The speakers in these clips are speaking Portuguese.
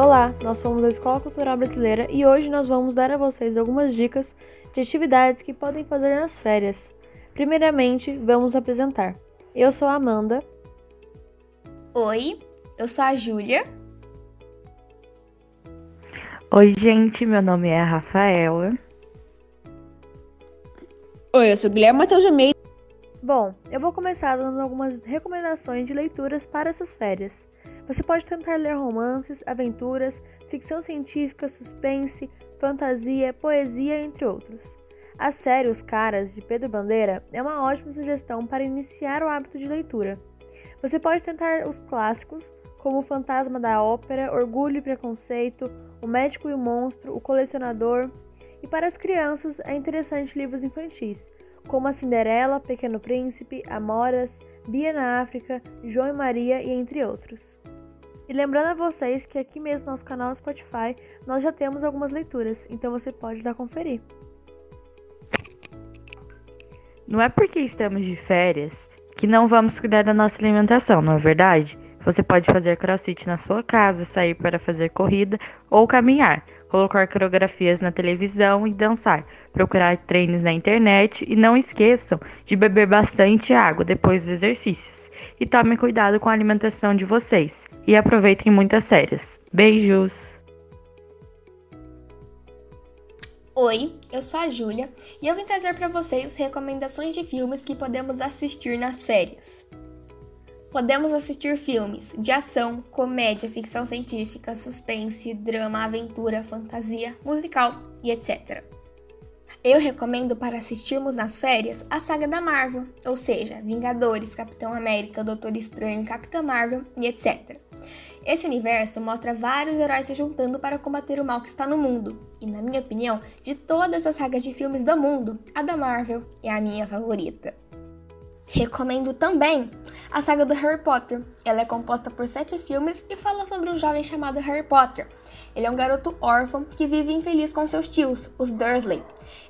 Olá, nós somos a Escola Cultural Brasileira e hoje nós vamos dar a vocês algumas dicas de atividades que podem fazer nas férias. Primeiramente, vamos apresentar. Eu sou a Amanda. Oi, eu sou a Júlia. Oi, gente, meu nome é a Rafaela. Oi, eu sou o Guilherme Matheus de Almeida. Bom, eu vou começar dando algumas recomendações de leituras para essas férias. Você pode tentar ler romances, aventuras, ficção científica, suspense, fantasia, poesia, entre outros. A série Os Caras, de Pedro Bandeira, é uma ótima sugestão para iniciar o hábito de leitura. Você pode tentar os clássicos, como O Fantasma da Ópera, Orgulho e Preconceito, O Médico e o Monstro, O Colecionador. E para as crianças, é interessante livros infantis, como A Cinderela, Pequeno Príncipe, Amoras, Bia na África, João e Maria e entre outros. E lembrando a vocês que aqui mesmo no nosso canal no Spotify nós já temos algumas leituras, então você pode dar conferir. Não é porque estamos de férias que não vamos cuidar da nossa alimentação, não é verdade? Você pode fazer crossfit na sua casa, sair para fazer corrida ou caminhar, colocar coreografias na televisão e dançar, procurar treinos na internet e não esqueçam de beber bastante água depois dos exercícios. E tomem cuidado com a alimentação de vocês e aproveitem muitas férias. Beijos! Oi, eu sou a Júlia e eu vim trazer para vocês recomendações de filmes que podemos assistir nas férias. Podemos assistir filmes de ação, comédia, ficção científica, suspense, drama, aventura, fantasia, musical e etc. Eu recomendo para assistirmos nas férias a saga da Marvel, ou seja, Vingadores, Capitão América, Doutor Estranho, Capitã Marvel e etc. Esse universo mostra vários heróis se juntando para combater o mal que está no mundo, e na minha opinião, de todas as sagas de filmes do mundo, a da Marvel é a minha favorita. Recomendo também a saga do Harry Potter. Ela é composta por sete filmes e fala sobre um jovem chamado Harry Potter. Ele é um garoto órfão que vive infeliz com seus tios, os Dursley.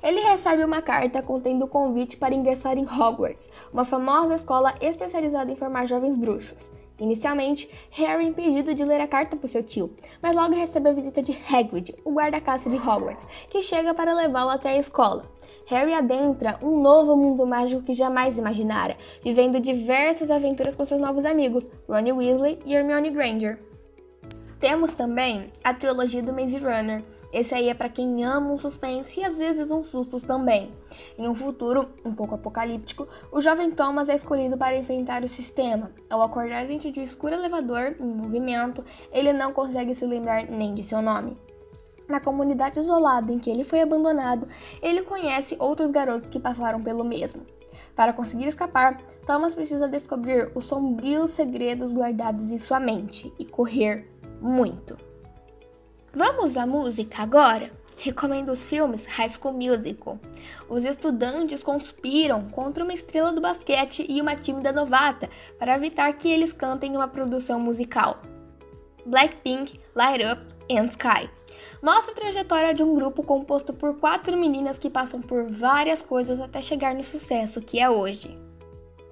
Ele recebe uma carta contendo o convite para ingressar em Hogwarts, uma famosa escola especializada em formar jovens bruxos. Inicialmente, Harry é impedido de ler a carta por seu tio, mas logo recebe a visita de Hagrid, o guarda-caça de Hogwarts, que chega para levá-lo até a escola. Harry adentra um novo mundo mágico que jamais imaginara, vivendo diversas aventuras com seus novos amigos, Ronnie Weasley e Hermione Granger. Temos também a trilogia do Maze Runner. Esse aí é para quem ama um suspense e às vezes uns sustos também. Em um futuro um pouco apocalíptico, o jovem Thomas é escolhido para enfrentar o sistema. Ao acordar dentro de um escuro elevador em movimento, ele não consegue se lembrar nem de seu nome. Na comunidade isolada em que ele foi abandonado, ele conhece outros garotos que passaram pelo mesmo. Para conseguir escapar, Thomas precisa descobrir os sombrios segredos guardados em sua mente e correr muito. Vamos à música agora? Recomendo os filmes High School Musical. Os estudantes conspiram contra uma estrela do basquete e uma tímida novata para evitar que eles cantem uma produção musical. Blackpink, Light Up and Sky mostra a trajetória de um grupo composto por quatro meninas que passam por várias coisas até chegar no sucesso que é hoje.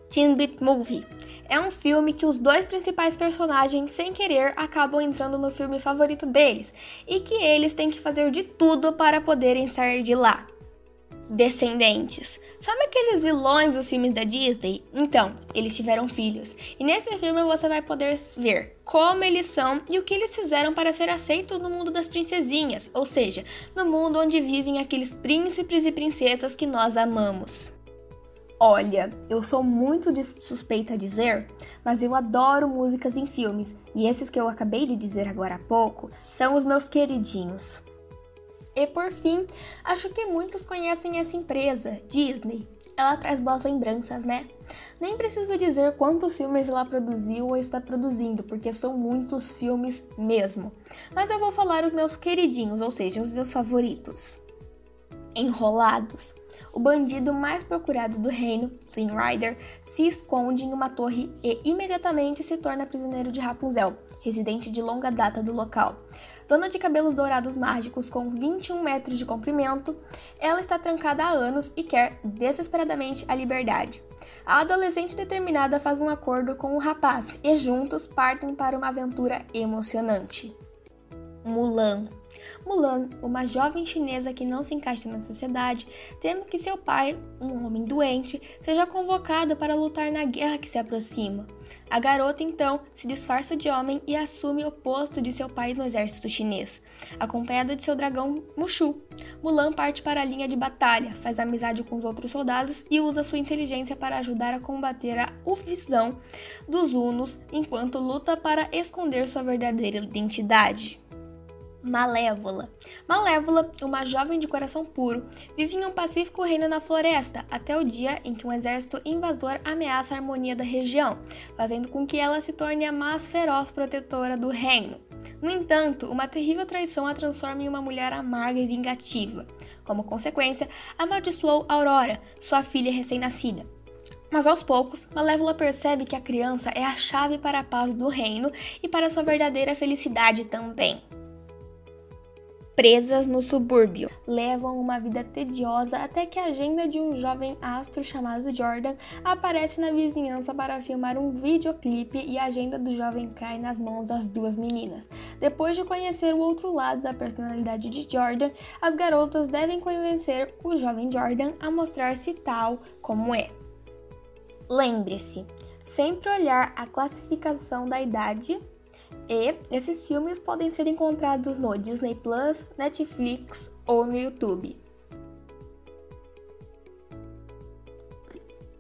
Teen Beat Movie é um filme que os dois principais personagens, sem querer, acabam entrando no filme favorito deles e que eles têm que fazer de tudo para poderem sair de lá. Descendentes. Sabe aqueles vilões dos filmes da Disney? Então, eles tiveram filhos. E nesse filme você vai poder ver como eles são e o que eles fizeram para ser aceitos no mundo das princesinhas, ou seja, no mundo onde vivem aqueles príncipes e princesas que nós amamos. Olha, eu sou muito suspeita a dizer, mas eu adoro músicas em filmes, e esses que eu acabei de dizer agora há pouco são os meus queridinhos. E por fim, acho que muitos conhecem essa empresa, Disney. Ela traz boas lembranças, né? Nem preciso dizer quantos filmes ela produziu ou está produzindo, porque são muitos filmes mesmo. Mas eu vou falar os meus queridinhos, ou seja, os meus favoritos. Enrolados. O bandido mais procurado do reino, Flynn Rider, se esconde em uma torre e imediatamente se torna prisioneiro de Rapunzel, residente de longa data do local. Dona de cabelos dourados mágicos com 21 metros de comprimento, ela está trancada há anos e quer desesperadamente a liberdade. A adolescente determinada faz um acordo com o rapaz e juntos partem para uma aventura emocionante. Mulan. Mulan, uma jovem chinesa que não se encaixa na sociedade, teme que seu pai, um homem doente, seja convocado para lutar na guerra que se aproxima. A garota então se disfarça de homem e assume o posto de seu pai no exército chinês, acompanhada de seu dragão Mushu. Mulan parte para a linha de batalha, faz amizade com os outros soldados e usa sua inteligência para ajudar a combater a ufisão dos Hunos enquanto luta para esconder sua verdadeira identidade. Malévola. Malévola, uma jovem de coração puro, vive em um pacífico reino na floresta até o dia em que um exército invasor ameaça a harmonia da região, fazendo com que ela se torne a mais feroz protetora do reino. No entanto, uma terrível traição a transforma em uma mulher amarga e vingativa. Como consequência, amaldiçoou Aurora, sua filha recém-nascida. Mas aos poucos, Malévola percebe que a criança é a chave para a paz do reino e para sua verdadeira felicidade também presas no subúrbio. Levam uma vida tediosa até que a agenda de um jovem astro chamado Jordan aparece na vizinhança para filmar um videoclipe e a agenda do jovem cai nas mãos das duas meninas. Depois de conhecer o outro lado da personalidade de Jordan, as garotas devem convencer o jovem Jordan a mostrar-se tal como é. Lembre-se, sempre olhar a classificação da idade e esses filmes podem ser encontrados no Disney Plus, Netflix ou no YouTube.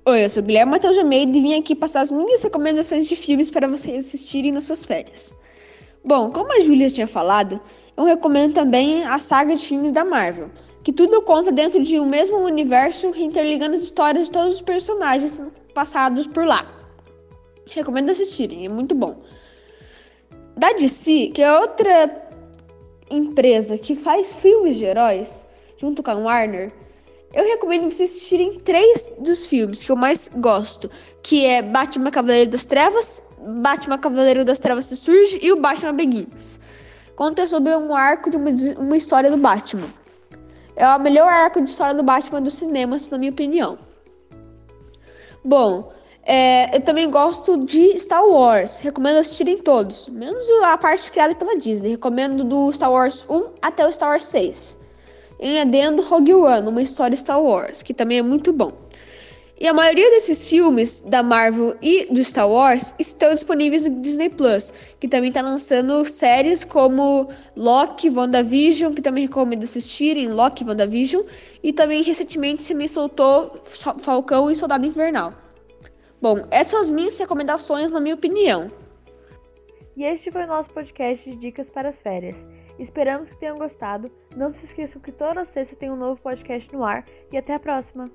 Oi, eu sou Guilherme Matheus Almeida e vim aqui passar as minhas recomendações de filmes para vocês assistirem nas suas férias. Bom, como a Júlia tinha falado, eu recomendo também a saga de filmes da Marvel, que tudo conta dentro de um mesmo universo, interligando as histórias de todos os personagens passados por lá. Recomendo assistirem, é muito bom. Da DC, que é outra empresa que faz filmes de heróis, junto com a Warner, eu recomendo vocês assistirem três dos filmes que eu mais gosto, que é Batman Cavaleiro das Trevas, Batman Cavaleiro das Trevas Surge e o Batman Begins. Conta sobre um arco de uma, uma história do Batman. É o melhor arco de história do Batman dos cinemas, na minha opinião. Bom, é, eu também gosto de Star Wars. Recomendo assistirem todos. Menos a parte criada pela Disney. Recomendo do Star Wars 1 até o Star Wars 6. Em adendo, Rogue One, uma história Star Wars, que também é muito bom. E a maioria desses filmes da Marvel e do Star Wars estão disponíveis no Disney Plus, que também está lançando séries como Loki, WandaVision, que também recomendo assistirem, Loki, WandaVision, e também recentemente se me soltou Falcão e Soldado Invernal. Bom, essas são as minhas recomendações, na minha opinião. E este foi o nosso podcast de dicas para as férias. Esperamos que tenham gostado. Não se esqueçam que toda sexta tem um novo podcast no ar e até a próxima!